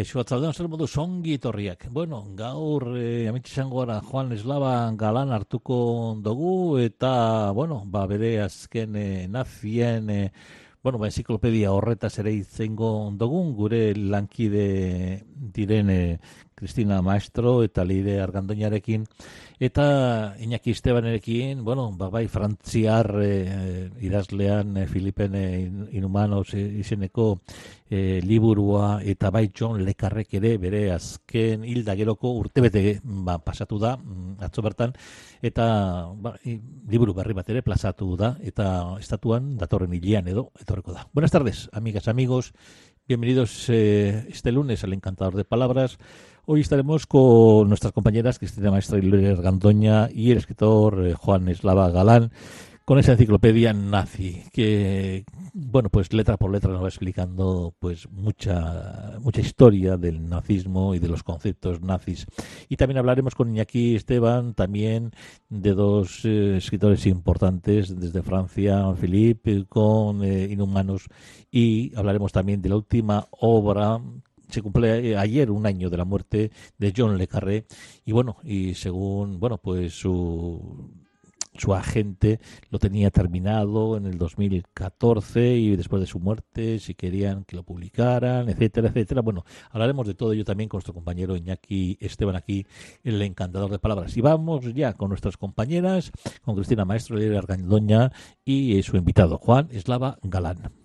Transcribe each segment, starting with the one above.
Kaixo atzaldean zer modu songi etorriak. Bueno, gaur e, amitxango gara Juan Eslava galan hartuko dugu eta, bueno, ba, bere azken e, nazien, e, bueno, ba, enciklopedia horretaz ere itzengo dugun, gure lankide diren e, Cristina Maestro eta Leire Argandoñarekin eta Iñaki Estebanerekin, bueno, ba, bai frantziar e, idazlean e, Filipen e, Inhumanos izeneko e, liburua eta bai John Lekarrek ere bere azken hilda geroko urtebete ba, pasatu da mm, atzo bertan eta ba, liburu berri bat ere plazatu da eta estatuan datorren hilean edo etorreko da. Buenas tardes, amigas, amigos, bienvenidos eh, este lunes al Encantador de Palabras. Hoy estaremos con nuestras compañeras Cristina Maestra y Luis Gandoña y el escritor eh, Juan Eslava Galán con esa enciclopedia nazi que bueno pues letra por letra nos va explicando pues mucha mucha historia del nazismo y de los conceptos nazis. Y también hablaremos con Iñaki Esteban también de dos eh, escritores importantes desde Francia Philippe con eh, Inhumanos y hablaremos también de la última obra se cumple eh, ayer un año de la muerte de John Le Carré y bueno, y según, bueno, pues su su agente lo tenía terminado en el 2014 y después de su muerte si querían que lo publicaran, etcétera, etcétera. Bueno, hablaremos de todo ello también con nuestro compañero Iñaki Esteban aquí, el encantador de palabras. Y vamos ya con nuestras compañeras, con Cristina Maestro, de Argandoña y su invitado Juan Eslava Galán.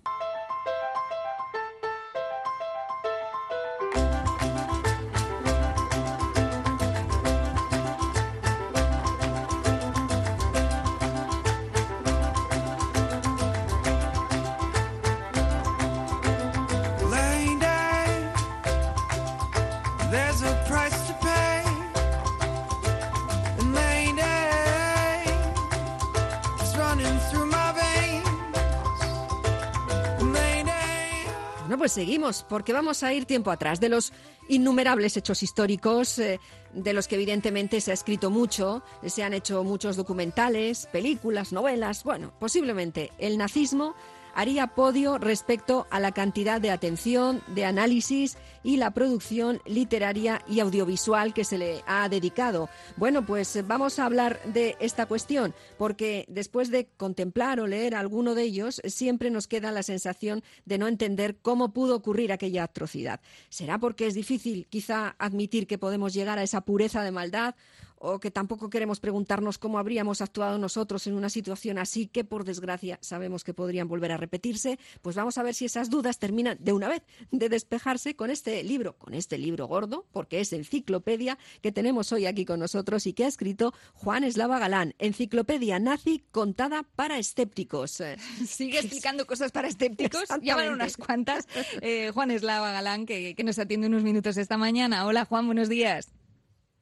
Pues seguimos, porque vamos a ir tiempo atrás. De los innumerables hechos históricos, eh, de los que evidentemente se ha escrito mucho, se han hecho muchos documentales, películas, novelas, bueno, posiblemente el nazismo haría podio respecto a la cantidad de atención, de análisis y la producción literaria y audiovisual que se le ha dedicado. Bueno, pues vamos a hablar de esta cuestión, porque después de contemplar o leer alguno de ellos, siempre nos queda la sensación de no entender cómo pudo ocurrir aquella atrocidad. ¿Será porque es difícil quizá admitir que podemos llegar a esa pureza de maldad? O que tampoco queremos preguntarnos cómo habríamos actuado nosotros en una situación así que por desgracia sabemos que podrían volver a repetirse, pues vamos a ver si esas dudas terminan de una vez de despejarse con este libro, con este libro gordo, porque es enciclopedia que tenemos hoy aquí con nosotros y que ha escrito Juan Eslava Galán, enciclopedia nazi contada para escépticos. Sigue explicando cosas para escépticos, ya van unas cuantas. Eh, Juan Eslava Galán, que, que nos atiende unos minutos esta mañana. Hola Juan, buenos días.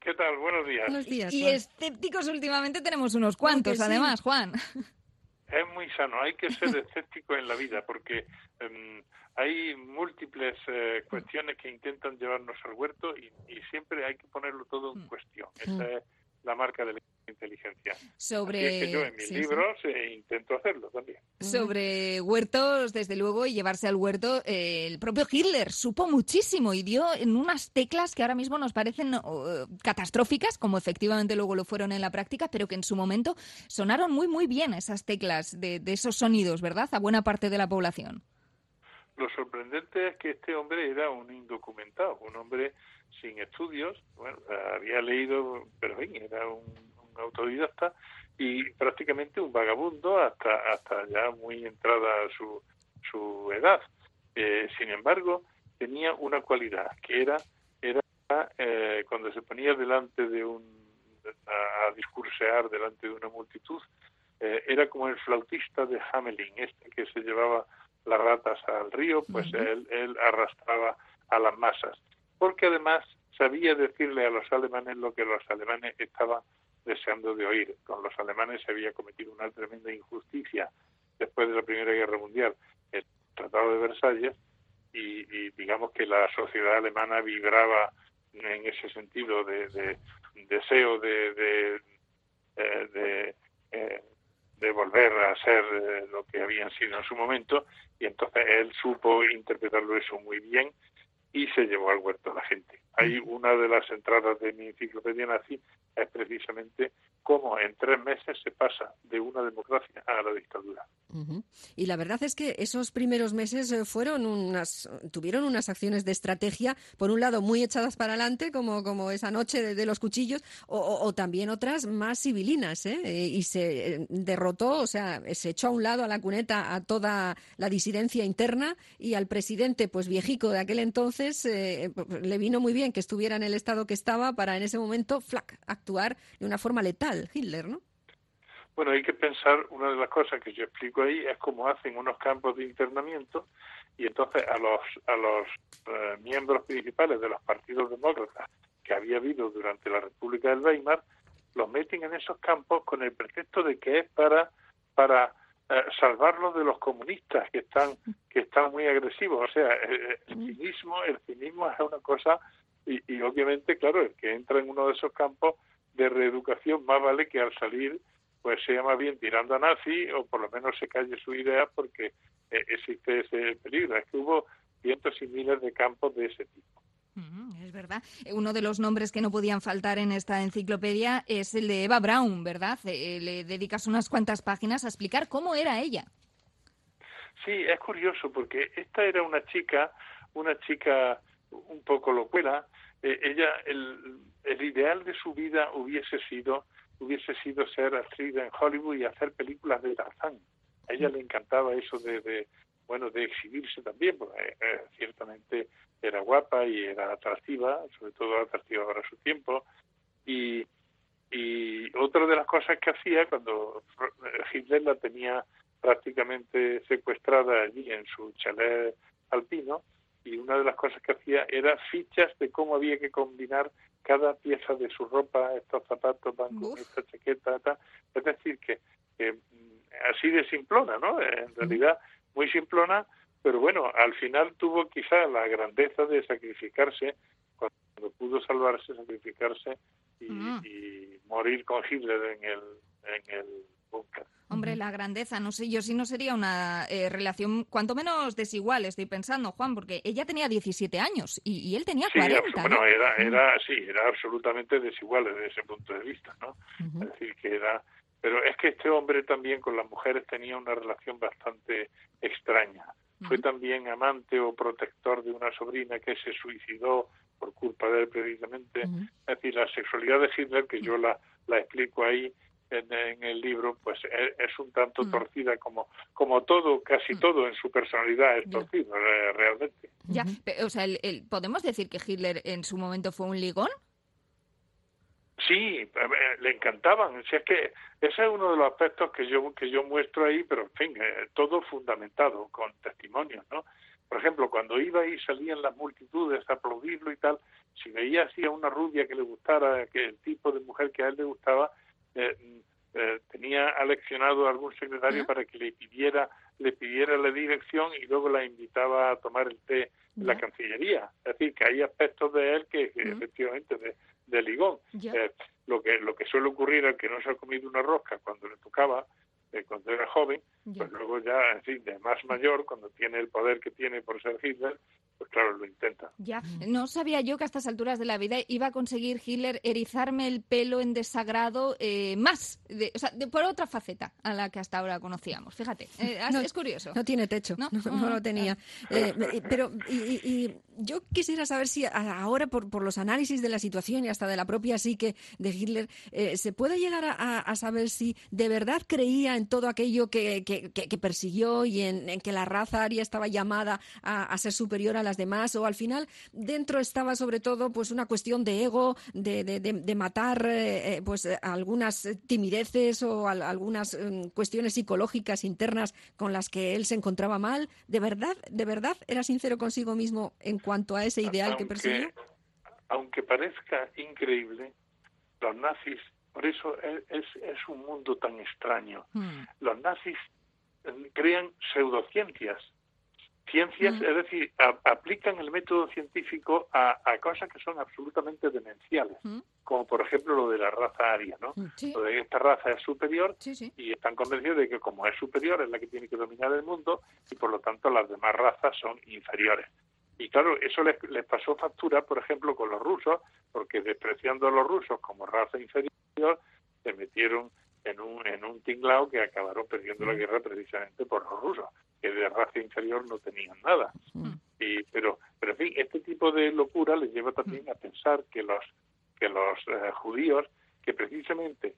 ¿Qué tal? Buenos días. Buenos días y escépticos últimamente tenemos unos cuantos, además, Juan. Es muy sano, hay que ser escéptico en la vida porque em, hay múltiples eh, cuestiones que intentan llevarnos al huerto y, y, siempre hay que ponerlo todo en mm. cuestión. Esa es la marca de la inteligencia. Sobre... que yo en mis libros eh, intento hacerlo también. Sobre huertos, desde luego, y llevarse al huerto, eh, el propio Hitler supo muchísimo y dio en unas teclas que ahora mismo nos parecen catastróficas, como efectivamente luego lo fueron en la práctica, pero que en su momento sonaron muy, muy bien esas teclas de, de esos sonidos, ¿verdad? A buena parte de la población. Lo sorprendente es que este hombre era un indocumentado, un hombre sin estudios, bueno, había leído, pero bien, era un, autodidacta y prácticamente un vagabundo hasta hasta ya muy entrada su, su edad. Eh, sin embargo, tenía una cualidad que era era eh, cuando se ponía delante de un a, discursear delante de una multitud eh, era como el flautista de Hamelin, este que se llevaba las ratas al río, pues él, él arrastraba a las masas, porque además sabía decirle a los alemanes lo que los alemanes estaban deseando de oír. Con los alemanes se había cometido una tremenda injusticia después de la Primera Guerra Mundial, el Tratado de Versalles, y, digamos que la sociedad alemana vibraba en ese sentido de, deseo de, de, eh, eh, de, volver a ser eh, lo que habían sido en su momento, y entonces él supo interpretarlo eso muy bien y se llevó al huerto a la gente. Hay una de las entradas de mi enciclopedia nazi es precisamente cómo en tres meses se pasa de una democracia a la dictadura. Y la verdad es que esos primeros meses eh, fueron unas, tuvieron unas acciones de estrategia, por un lado muy echadas para adelante, como, como esa noche de, los cuchillos, o, también otras más civilinas, ¿eh? ¿eh? Y se eh, derrotó, o sea, se echó a un lado a la cuneta a toda la disidencia interna y al presidente, pues viejico de aquel entonces, le vino muy bien que estuviera en el estado que estaba para en ese momento, flac, actuar de una forma letal, Hitler, ¿no? Bueno, hay que pensar, una de las cosas que yo explico ahí es cómo hacen unos campos de internamiento y entonces a los, a los eh, miembros principales de los partidos demócratas que había habido durante la República del Weimar, los meten en esos campos con el pretexto de que es para, para eh, salvarlos de los comunistas que están, que están muy agresivos. O sea, eh, el, cinismo, el cinismo es una cosa y, y obviamente, claro, el que entra en uno de esos campos de reeducación más vale que al salir pues se llama bien tirando a nazi o por lo menos se calle su idea porque eh, existe ese peligro. Es que hubo cientos y miles de campos de ese tipo. es verdad. Uno de los nombres que no podían faltar en esta enciclopedia es el de Eva Braun, ¿verdad? Eh, le dedicas unas cuantas páginas a explicar cómo era ella. Sí, es curioso porque esta era una chica, una chica un poco locuela. Eh, ella, el, el ideal de su vida hubiese sido hubiese sido ser actriz en Hollywood y hacer películas de Tarzán. A ella le encantaba eso de, bueno, de exhibirse también, porque eh, ciertamente era guapa y era atractiva, sobre todo atractiva para su tiempo. Y, y otra de las cosas que hacía cuando Hitler la tenía prácticamente secuestrada allí en su chalet alpino, y una de las cosas que hacía era fichas de cómo había que combinar cada pieza de su ropa, estos zapatos van con esta chaqueta, es decir, que, mm, así de simplona, ¿no? En realidad muy simplona, pero bueno, al final tuvo quizá la grandeza de sacrificarse, cuando pudo salvarse, sacrificarse y, y morir con Hitler en el, en el Hombre, la grandeza, no sé, yo sí no sería una eh, relación cuanto menos desigual, estoy pensando, Juan, porque ella tenía 17 años y, él tenía 40. Bueno, era, era, sí, era absolutamente desigual desde ese punto de vista, ¿no? Es decir, que era... Pero es que este hombre también con las mujeres tenía una relación bastante extraña. Fue también amante o protector de una sobrina que se suicidó por culpa de él precisamente. Es decir, la sexualidad de Hitler, que yo la, la explico ahí, en, el libro, pues e, es, un tanto mm. torcida como, como todo, casi mm. todo en su personalidad es torcido realmente. Ya, o sea, ¿podemos decir que Hitler en su momento fue un ligón? Sí, le encantaban. Sea, es que ese es uno de los aspectos que yo que yo muestro ahí, pero en fin, eh, todo fundamentado con testimonios, ¿no? Por ejemplo, cuando iba y salían las multitudes a aplaudirlo y tal, si veía así a una rubia que le gustara, que el tipo de mujer que a él le gustaba, eh, eh, tenía aleccionado a algún secretario para que le pidiera le pidiera la dirección y luego la invitaba a tomar el té en la Cancillería. Es decir, que hay aspectos de él que, efectivamente de, de ligón. Eh, lo que lo que suele ocurrir al que no se ha comido una rosca cuando le tocaba, eh, cuando era joven, pues luego ya, en fin, de más mayor, cuando tiene el poder que tiene por ser Hitler, pues claro, lo intenta. Ya, no sabía yo que a estas alturas de la vida iba a conseguir Hitler erizarme el pelo en desagrado eh, más, de, o sea, de, por otra faceta a la que hasta ahora conocíamos. Fíjate, eh, es curioso. No tiene techo, no, lo tenía. Eh, pero, y, yo quisiera saber si ahora, por, por, los análisis de la situación y hasta de la propia psique de Hitler, eh, se puede llegar a, saber si de verdad creía en todo aquello que, que, persiguió y en, que la raza aria estaba llamada a, ser superior a las demás, o al final dentro estaba sobre todo pues una cuestión de ego, de, de, matar eh, eh, pues algunas timideces o algunas mm, cuestiones psicológicas internas con las que él se encontraba mal. ¿De verdad, de verdad era sincero consigo mismo en cuanto a ese ideal que persiguió? Aunque parezca increíble, los nazis, por eso es, es, un mundo tan extraño. Hmm. Los nazis eh, crean pseudociencias, ciencias, hmm. es decir, aplican el método científico a, cosas que son absolutamente demenciales, hmm. como por ejemplo lo de la raza aria, ¿no? Lo de esta raza es superior y están convencidos de que como es superior es la que tiene que dominar el mundo y por lo tanto las demás razas son inferiores. Y claro, eso les, pasó factura, por ejemplo, con los rusos, porque despreciando a los rusos como raza inferior, se metieron en un, en un tinglao que acabaron perdiendo la guerra precisamente por los rusos, que de raza inferior no tenían nada. Y, pero, pero en fin, este tipo de locura les lleva también a pensar que los, que los eh, judíos, que precisamente,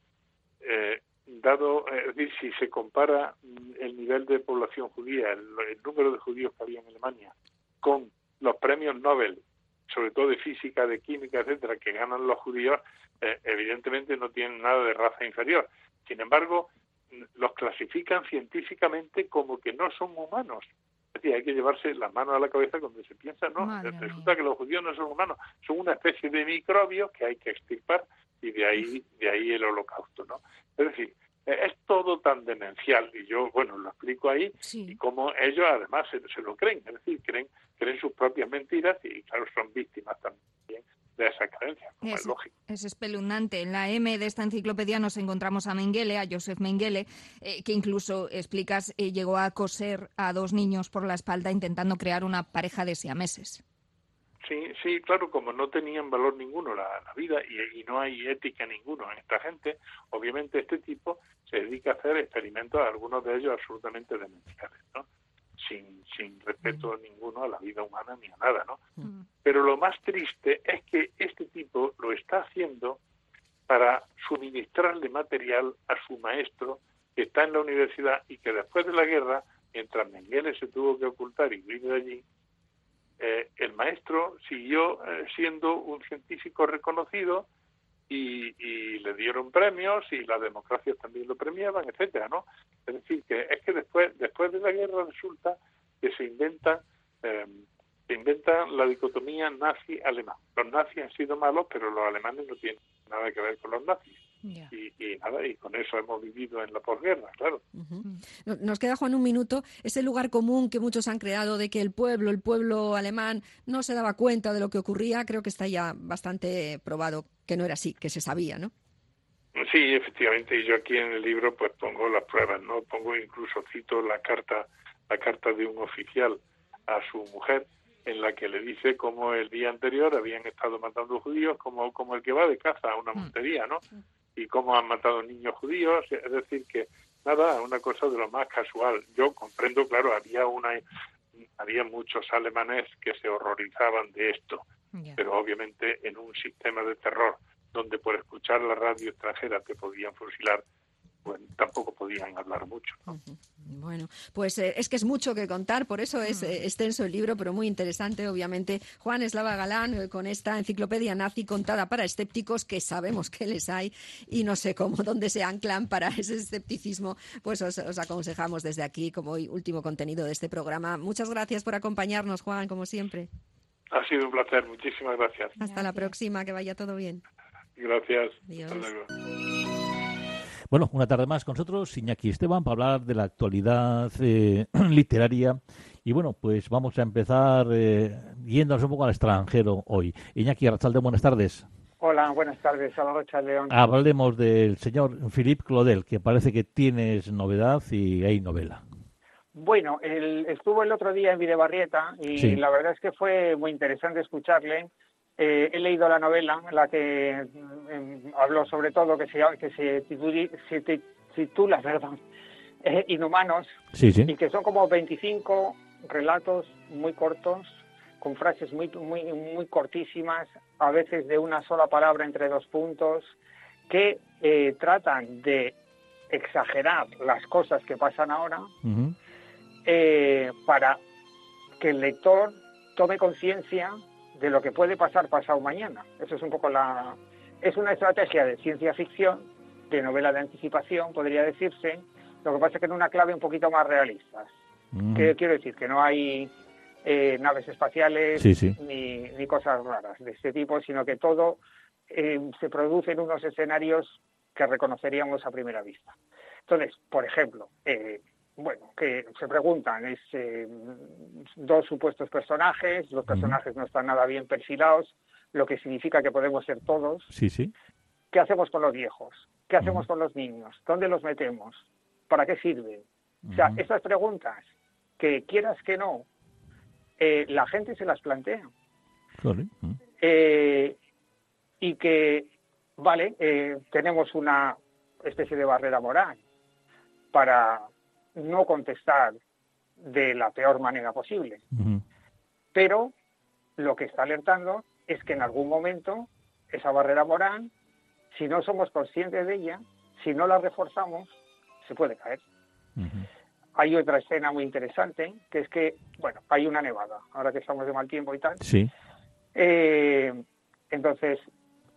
eh, dado, es decir, si se compara mm, el nivel de población judía, el número de judíos que había en Alemania, con los premios Nobel, sobre todo de física, de química, etcétera, que ganan los judíos, eh, evidentemente no tienen nada de raza inferior. Sin embargo, los clasifican científicamente como que no son humanos. Es decir, hay que llevarse las manos a la cabeza cuando se piensa, no, resulta que los judíos no son humanos, son una especie de microbios que hay que extirpar y de ahí, de ahí el holocausto, ¿no? Es decir, es todo tan demencial y yo, bueno, lo explico ahí y como ellos además se, lo creen, es decir, creen, creen sus propias mentiras y claro, son víctimas también de esa creencia, como es, lógico. Es espeluznante. En la M de esta enciclopedia nos encontramos a Mengele, a Joseph Mengele, eh, que incluso, explicas, eh, llegó a coser a dos niños por la espalda intentando crear una pareja de siameses. Sí, sí, claro, como no tenían valor ninguno la, vida y, no hay ética ninguno en esta gente, obviamente este tipo se dedica a hacer experimentos, algunos de ellos absolutamente demenciales, ¿no? Sin, sin respeto mm. ninguno a la vida humana ni a nada, ¿no? Mm. Pero lo más triste es que este tipo lo está haciendo para suministrarle material a su maestro que está en la universidad y que después de la guerra, mientras Mengele se tuvo que ocultar y huir de allí, eh, el maestro siguió eh, siendo un científico reconocido y, le dieron premios y las democracias también lo premiaban, etcétera, ¿no? Es decir, que es que después después de la guerra resulta que se inventa eh, se inventa la dicotomía nazi-alemán. Los nazis han sido malos, pero los alemanes no tienen nada que ver con los nazis. Y, nada, y con eso hemos vivido en la posguerra, claro. Nos queda, Juan, un minuto. Ese lugar común que muchos han creado de que el pueblo, el pueblo alemán, no se daba cuenta de lo que ocurría, creo que está ya bastante probado que no era así, que se sabía, ¿no? Sí, efectivamente, y yo aquí en el libro pues pongo las pruebas, ¿no? Pongo incluso, cito la carta, la carta de un oficial a su mujer, en la que le dice cómo el día anterior habían estado matando judíos como, como el que va de caza a una mm. montería, ¿no? Y cómo han matado niños judíos, es decir, que nada, una cosa de lo más casual. Yo comprendo, claro, había una había muchos alemanes que se horrorizaban de esto, pero obviamente en un sistema de terror donde por escuchar la radio extranjera te podían fusilar, tampoco podían hablar mucho. Bueno, pues eh, es que es mucho que contar, por eso es eh, extenso el libro, pero muy interesante, obviamente. Juan Eslava Galán, eh, con esta enciclopedia nazi contada para escépticos, que sabemos que les hay, y no sé cómo, dónde se anclan para ese escepticismo, pues os, aconsejamos desde aquí como último contenido de este programa. Muchas gracias por acompañarnos, Juan, como siempre. Ha sido un placer, muchísimas gracias. Hasta la próxima, que vaya todo bien. Gracias. Bueno, una tarde más con nosotros, Iñaki Esteban, para hablar de la actualidad eh, literaria. Y bueno, pues vamos a empezar eh, yéndonos un poco al extranjero hoy. Iñaki Arrachalde, buenas tardes. Hola, buenas tardes, Salvador León. Hablemos del señor Philippe Claudel, que parece que tienes novedad y hay novela. Bueno, él estuvo el otro día en Videbarrieta y la verdad es que fue muy interesante escucharle eh, he leído la novela en la que mm, habló sobre todo que se, que se, titula, perdón, eh, Inhumanos y que son como 25 relatos muy cortos con frases muy, muy, muy cortísimas, a veces de una sola palabra entre dos puntos, que eh, tratan de exagerar las cosas que pasan ahora eh, para que el lector tome conciencia de lo que puede pasar pasado mañana. Eso es un poco la... Es una estrategia de ciencia ficción, de novela de anticipación, podría decirse, lo que pasa es que en una clave un poquito más realista. quiero decir? Que no hay eh, naves espaciales Ni, ni, cosas raras de este tipo, sino que todo eh, se produce en unos escenarios que reconoceríamos a primera vista. Entonces, por ejemplo, eh, bueno, que se preguntan, es eh, dos supuestos personajes, los personajes no están nada bien perfilados, lo que significa que podemos ser todos. Sí, sí. ¿Qué hacemos con los viejos? ¿Qué hacemos con los niños? ¿Dónde los metemos? ¿Para qué sirven? O sea, estas preguntas, que quieras que no, eh, la gente se las plantea. Eh, y que, vale, tenemos una especie de barrera moral para no contestar de la peor manera posible. Pero lo que está alertando es que en algún momento esa barrera moral, si no somos conscientes de ella, si no la reforzamos, se puede caer. Hay otra escena muy interesante, que es que, bueno, hay una nevada, ahora que estamos de mal tiempo y tal. Sí. Eh, entonces,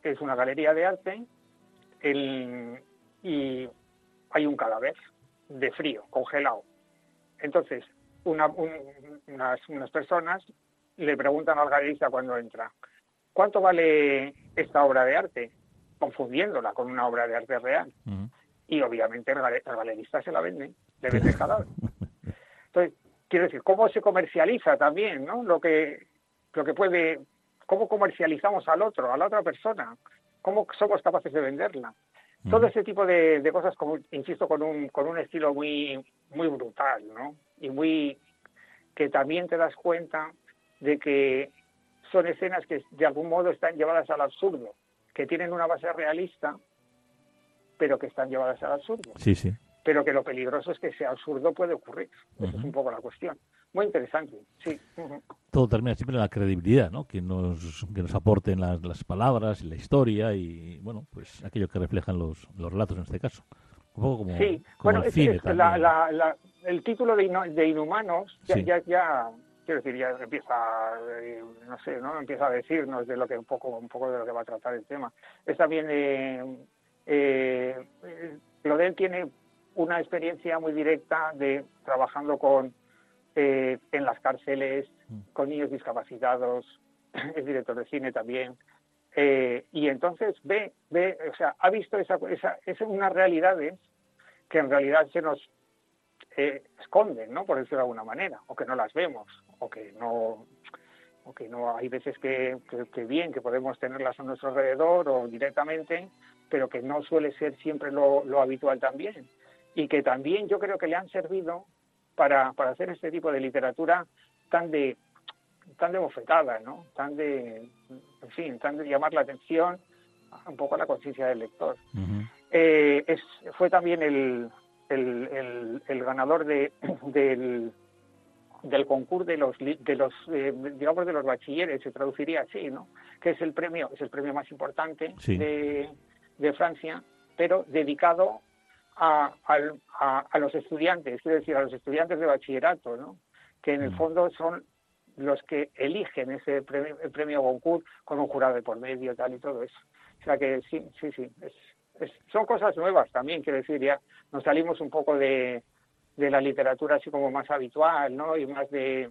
es una galería de arte y hay un cadáver de frío, congelado. Entonces, unas, unas personas le preguntan al galerista cuando entra, ¿cuánto vale esta obra de arte? Confundiéndola con una obra de arte real. Y obviamente el, galerista se la vende, le vende el cadáver. Entonces, quiero decir, ¿cómo se comercializa también, no? Lo que, lo que puede, ¿cómo comercializamos al otro, a la otra persona? ¿Cómo somos capaces de venderla? Todo ese tipo de, cosas, como, insisto, con un, con un estilo muy, muy brutal, ¿no? Y muy que también te das cuenta de que son escenas que de algún modo están llevadas al absurdo, que tienen una base realista, pero que están llevadas al absurdo. Sí, sí. Pero que lo peligroso es que ese absurdo puede ocurrir. Esa es un poco la cuestión muy interesante, sí. Todo termina siempre en la credibilidad, ¿no? Que nos, que nos aporten las, las palabras y la historia y, bueno, pues aquello que reflejan los, los relatos en este caso. Un poco como, sí, bueno, el cine el título de, de Inhumanos ya, ya, quiero decir, ya empieza, eh, no sé, ¿no? Empieza a decirnos de lo que un poco, un poco de lo que va a tratar el tema. Es también, eh, eh, tiene una experiencia muy directa de trabajando con eh, en las cárceles, mm. con niños discapacitados, es director de cine también. Eh, y entonces ve, ve, o sea, ha visto esa, esa, esa unas realidades que en realidad se nos eh, esconden, ¿no? Por decirlo de alguna manera, o que no las vemos, o que no, o que no hay veces que, que, bien, que podemos tenerlas a nuestro alrededor o directamente, pero que no suele ser siempre lo, lo habitual también. Y que también yo creo que le han servido para, para hacer este tipo de literatura tan de tan de bofetada, ¿no? Tan de, en fin, tan de llamar la atención un poco a la conciencia del lector. Eh, es, fue también el, el, el, ganador de, del, del concurso de los de los eh, digamos de los bachilleres se traduciría así no que es el premio es el premio más importante de, de Francia pero dedicado a, a, los estudiantes, quiero decir, a los estudiantes de bachillerato, ¿no? que en el mm. fondo son los que eligen ese premio, el premio Goncourt con un jurado de por medio tal y todo eso. O sea que sí, sí, sí, es, son cosas nuevas también, quiero decir, ya nos salimos un poco de, de la literatura así como más habitual, ¿no? Y más de,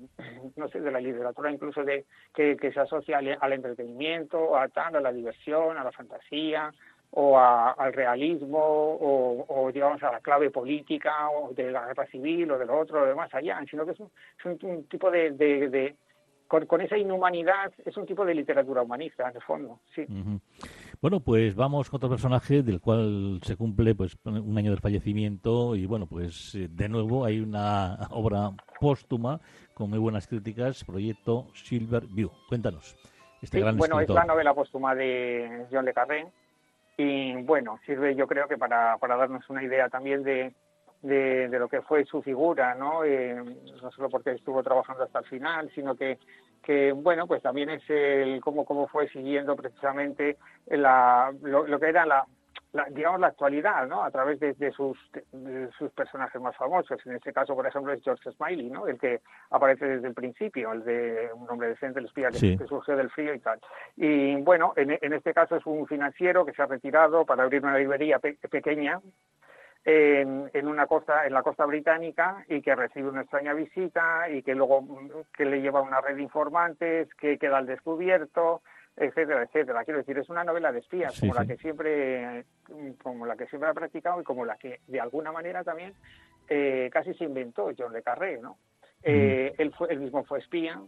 no sé, de la literatura incluso de que, que se asocia al, al, entretenimiento, a tal, a la diversión, a la fantasía, o al realismo o, digamos a la clave política o de la guerra civil o de lo otro o de más allá, sino que es un, tipo de, de, con, esa inhumanidad es un tipo de literatura humanista en el fondo, sí. Bueno, pues vamos con otro personaje del cual se cumple pues un año del fallecimiento y bueno, pues eh, de nuevo hay una obra póstuma con muy buenas críticas, proyecto Silver View. Cuéntanos. Este gran bueno, es la novela póstuma de John Le Carré, y bueno, sirve yo creo que para, para darnos una idea también de, de, lo que fue su figura, ¿no? Eh, no solo porque estuvo trabajando hasta el final, sino que que bueno, pues también es el cómo, cómo fue siguiendo precisamente la, lo, que era la, digamos la actualidad, ¿no? A través de, sus, sus personajes más famosos. En este caso, por ejemplo, es George Smiley, ¿no? El que aparece desde el principio, el de un hombre decente, el espía que, surgió del frío y tal. Y bueno, en, en, este caso es un financiero que se ha retirado para abrir una librería pequeña en, una costa, en la costa británica y que recibe una extraña visita y que luego que le lleva una red de informantes, que queda al descubierto, etcétera, etcétera. Quiero decir, es una novela de espías como la que siempre, como la que siempre ha practicado y como la que de alguna manera también eh, casi se inventó John le Carré, ¿no? Eh, él, fue, él mismo fue espía,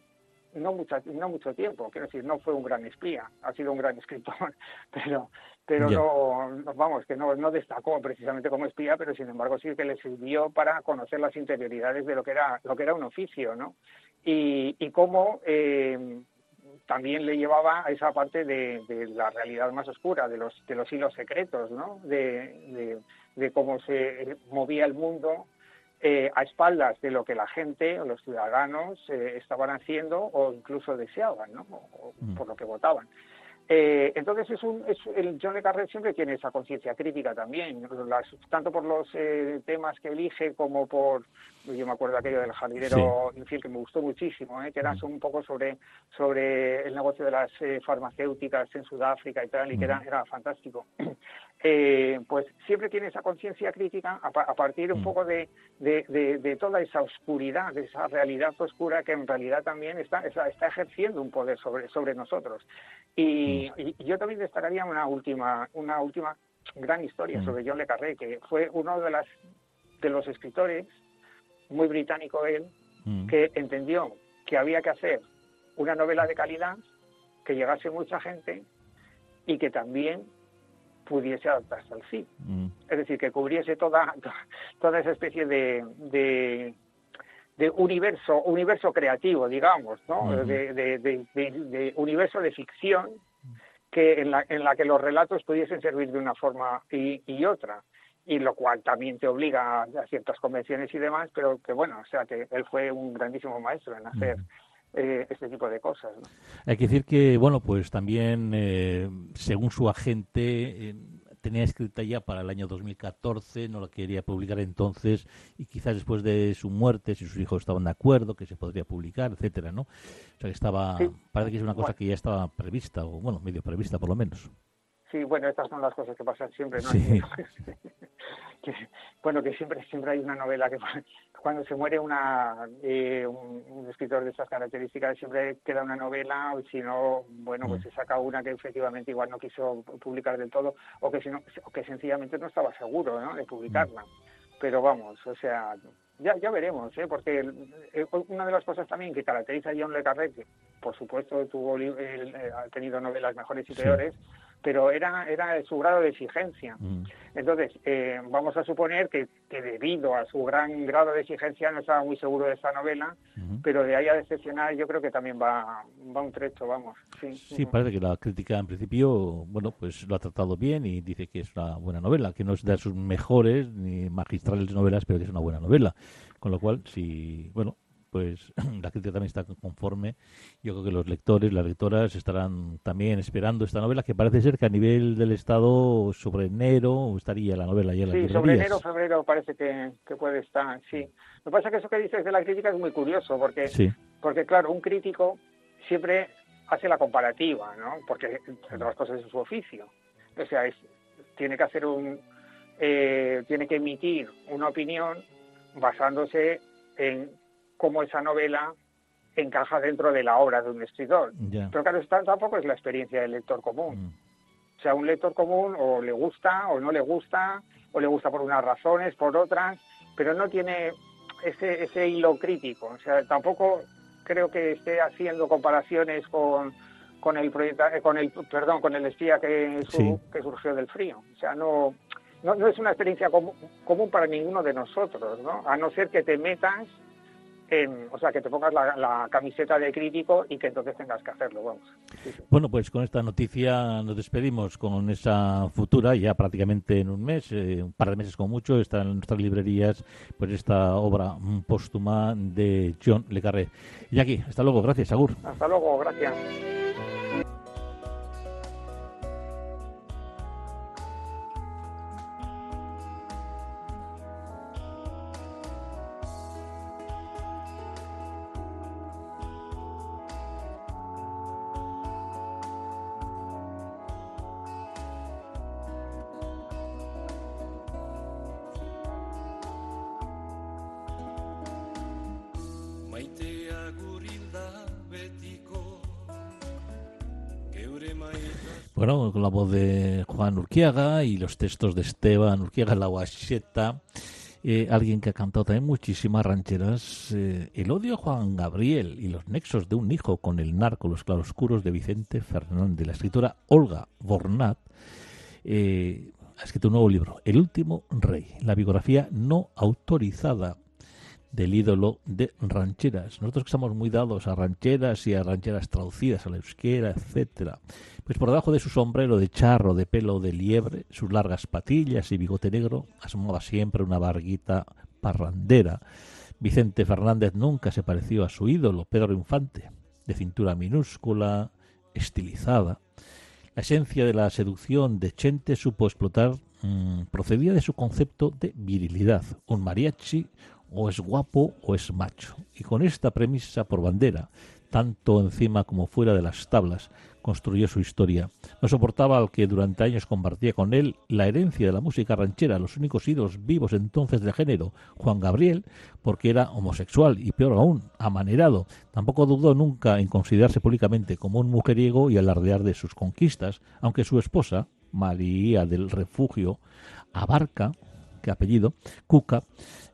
no, mucha, no mucho tiempo, quiero decir, no fue un gran espía, ha sido un gran escritor, pero, pero no, vamos, que no, no destacó precisamente como espía, pero sin embargo sí que le sirvió para conocer las interioridades de lo que era, lo que era un oficio, ¿no? Y, y cómo eh, también le llevaba a esa parte de, de, la realidad más oscura, de los, de los hilos secretos, ¿no? de, de cómo se movía el mundo eh, a espaldas de lo que la gente o los ciudadanos eh, estaban haciendo o incluso deseaban, ¿no? o, mm. por lo que votaban. Eh, entonces, es un, es, el John Le Carré siempre tiene esa conciencia crítica también, tanto por los eh, temas que elige como por, yo me acuerdo aquello del jardinero infiel que me gustó muchísimo, eh, que era mm. un poco sobre, sobre el negocio de las eh, farmacéuticas en Sudáfrica y tal, y que era, mm. era fantástico. pues siempre tiene esa conciencia crítica a, partir un mm. poco de, de, de, toda esa oscuridad, de esa realidad oscura que en realidad también está, está, está ejerciendo un poder sobre, sobre nosotros. Y, yo también destacaría una última, una última gran historia sobre John Le Carré, que fue uno de, las, de los escritores, muy británico él, mm. que entendió que había que hacer una novela de calidad, que llegase mucha gente y que también pudiese adaptarse al cine. Mm. Es decir, que cubriese toda, toda esa especie de, de, de universo, universo creativo, digamos, ¿no? de, de, universo de ficción que en la, en la que los relatos pudiesen servir de una forma y, y otra y lo cual también te obliga a, ciertas convenciones y demás, pero que bueno, o sea que él fue un grandísimo maestro en hacer eh, este tipo de cosas. Hay que decir que, bueno, pues también, eh, según su agente, eh, tenía escrita ya para el año 2014, no la quería publicar entonces, y quizás después de su muerte, si sus hijos estaban de acuerdo, que se podría publicar, etcétera, ¿no? O sea que estaba, parece que es una cosa que ya estaba prevista, o bueno, medio prevista por lo menos. Sí, bueno, estas son las cosas que pasan siempre, ¿no? bueno, que siempre siempre hay una novela que cuando se muere una eh, un, escritor de estas características siempre queda una novela o si no, bueno, pues mm. se saca una que efectivamente igual no quiso publicar del todo o que, si no, que sencillamente no estaba seguro ¿no? de publicarla. Pero vamos, o sea, ya, ya veremos, ¿eh? porque eh, una de las cosas también que caracteriza a John Le Carré, que por supuesto tuvo, eh, ha tenido novelas mejores y peores, pero era, era su grado de exigencia. Mm. Entonces, eh, vamos a suponer que, que, debido a su gran grado de exigencia no estaba muy seguro de esta novela, pero de ahí a decepcionar yo creo que también va, va un trecho, vamos. Sí, sí parece que la crítica en principio, bueno, pues lo ha tratado bien y dice que es una buena novela, que no es de sus mejores ni magistrales novelas, pero que es una buena novela. Con lo cual, si, bueno, pues la crítica también está conforme. Yo creo que los lectores, las lectoras estarán también esperando esta novela, que parece ser que a nivel del Estado sobre enero estaría la novela ya en Sí, sobre enero, febrero parece que, puede estar, sí. Lo que pasa es que eso que dices de la crítica es muy curioso, porque, porque claro, un crítico siempre hace la comparativa, ¿no? Porque, entre otras cosas, es su oficio. O sea, es, tiene que hacer un... Eh, tiene que emitir una opinión basándose en cómo esa novela encaja dentro de la obra de un escritor. Pero claro, tampoco es la experiencia del lector común. Mm. O sea, un lector común o le gusta o no le gusta, o le gusta por unas razones, por otras, pero no tiene ese, ese hilo crítico. O sea, tampoco creo que esté haciendo comparaciones con, con el proyecto, eh, con el perdón, con el espía que, que surgió del frío. O sea, no, no, es una experiencia común, común para ninguno de nosotros, ¿no? A no ser que te metas o sea, que te pongas la, camiseta de crítico y que entonces tengas que hacerlo. Vamos. Bueno, pues con esta noticia nos despedimos con esa futura, ya prácticamente en un mes, eh, un par de meses como mucho, está en nuestras librerías pues esta obra póstuma de John Le Carré. Y aquí, hasta luego, gracias, Agur. Hasta luego, gracias. Bueno, con la voz de Juan Urquiaga y los textos de Esteban Urquiaga La Guacheta, eh, alguien que ha cantado también muchísimas rancheras, eh, El odio a Juan Gabriel y los nexos de un hijo con el narco, los claroscuros de Vicente Fernández. La escritora Olga Bornat eh, ha escrito un nuevo libro, El último rey, la biografía no autorizada del ídolo de rancheras. Nosotros que estamos muy dados a rancheras y a rancheras traducidas a la euskera, etcétera. Pues por debajo de su sombrero de charro de pelo de liebre, sus largas patillas y bigote negro, asomaba siempre una barguita parrandera. Vicente Fernández nunca se pareció a su ídolo, Pedro Infante, de cintura minúscula, estilizada. La esencia de la seducción de Chente supo explotar mm, procedía de su concepto de virilidad. Un mariachi o es guapo o es macho. Y con esta premisa por bandera, tanto encima como fuera de las tablas, construyó su historia. No soportaba al que durante años compartía con él la herencia de la música ranchera, los únicos ídolos vivos entonces del género, Juan Gabriel, porque era homosexual y peor aún, amanerado. Tampoco dudó nunca en considerarse públicamente como un mujeriego y alardear de sus conquistas, aunque su esposa, María del Refugio, Abarca, que apellido, Cuca,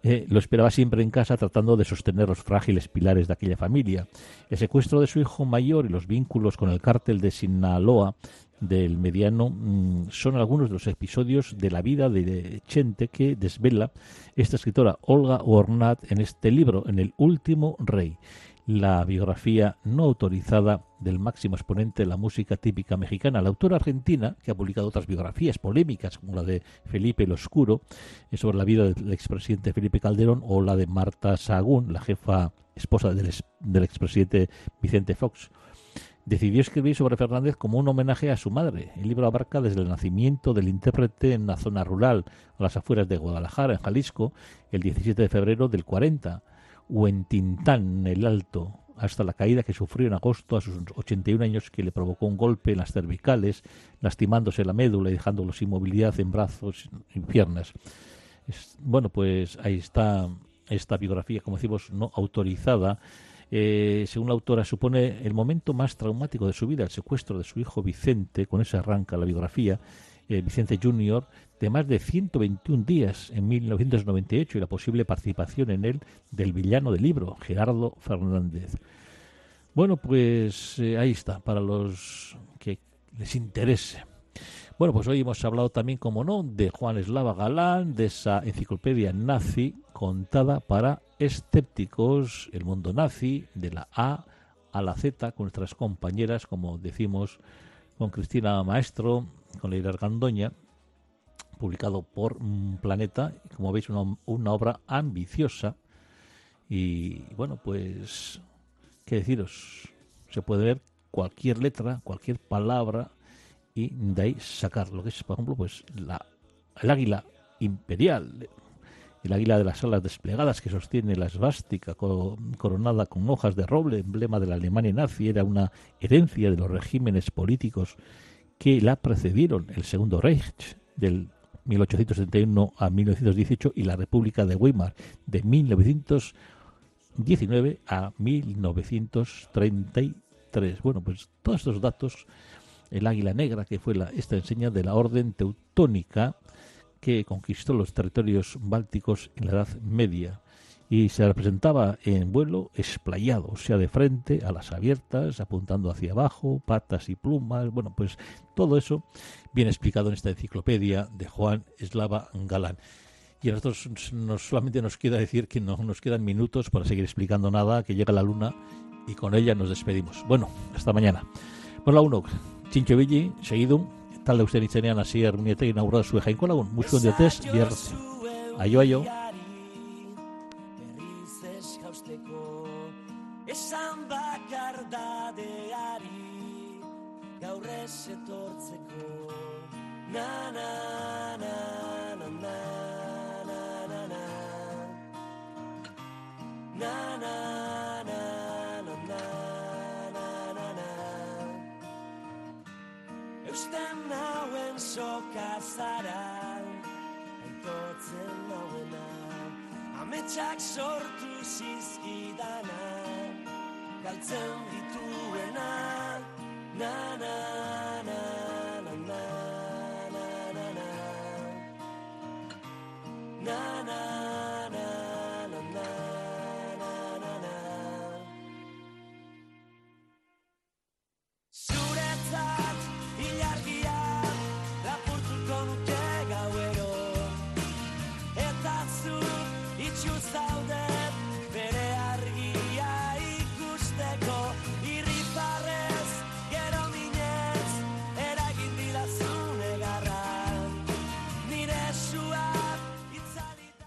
eh, lo esperaba siempre en casa tratando de sostener los frágiles pilares de aquella familia. El secuestro de su hijo mayor y los vínculos con el cártel de Sinaloa del mediano mm, son algunos de los episodios de la vida de Chente que desvela esta escritora Olga Ornat en este libro, en El último rey la biografía no autorizada del máximo exponente de la música típica mexicana. La autora argentina, que ha publicado otras biografías polémicas, como la de Felipe el Oscuro, eh, sobre la vida del expresidente Felipe Calderón, o la de Marta Sagún, la jefa esposa del, del expresidente Vicente Fox, decidió escribir sobre Fernández como un homenaje a su madre. El libro abarca desde el nacimiento del intérprete en la zona rural, a las afueras de Guadalajara, en Jalisco, el 17 de febrero del 40, o en Tintán, el Alto, hasta la caída que sufrió en agosto a sus 81 años que le provocó un golpe en las cervicales, lastimándose la médula y dejándolo sin movilidad en brazos y piernas. bueno, pues ahí está esta biografía, como decimos, no autorizada. Eh, según la autora, supone el momento más traumático de su vida, el secuestro de su hijo Vicente, con ese arranca la biografía, eh, Vicente Junior, de más de 121 días en 1998 y la posible participación en él del villano del libro, Gerardo Fernández. Bueno, pues eh, ahí está, para los que les interese. Bueno, pues hoy hemos hablado también, como no, de Juan Eslava Galán, de esa enciclopedia nazi contada para escépticos, el mundo nazi, de la A a la Z, con nuestras compañeras, como decimos, con Cristina Maestro, con Leila Argandoña, publicado por Planeta, como veis una, una obra ambiciosa. Y bueno, pues qué deciros, se puede ver cualquier letra, cualquier palabra y de ahí sacar lo que es, por ejemplo, pues la, el águila imperial, el águila de las alas desplegadas que sostiene la esvástica coronada con hojas de roble, emblema de la Alemania nazi, era una herencia de los regímenes políticos que la precedieron, el Segundo Reich del 1871 a 1918 y la República de Weimar de 1919 a 1933. Bueno, pues todos estos datos, el águila negra, que fue la, esta enseña de la orden teutónica que conquistó los territorios bálticos en la Edad Media y se representaba en vuelo esplayado, o sea, de frente, a las abiertas, apuntando hacia abajo, patas y plumas, bueno, pues todo eso viene explicado en esta enciclopedia de Juan Eslava Galán. Y a nosotros nos, solamente nos queda decir que no nos quedan minutos para seguir explicando nada, que llega la luna y con ella nos despedimos. Bueno, hasta mañana. Bueno, la uno, Chincho Billi, seguido, tal de usted itzenean así, ermuniete inaugurada su jainko lagun, mucho diotez, bierrotze. Aio, aio. Gaur ez etortzeko na na na na na na na na na Eusten nauen soka zara Aitotzen nauena Ametsak sortu zizkidana Galtzen dituena Na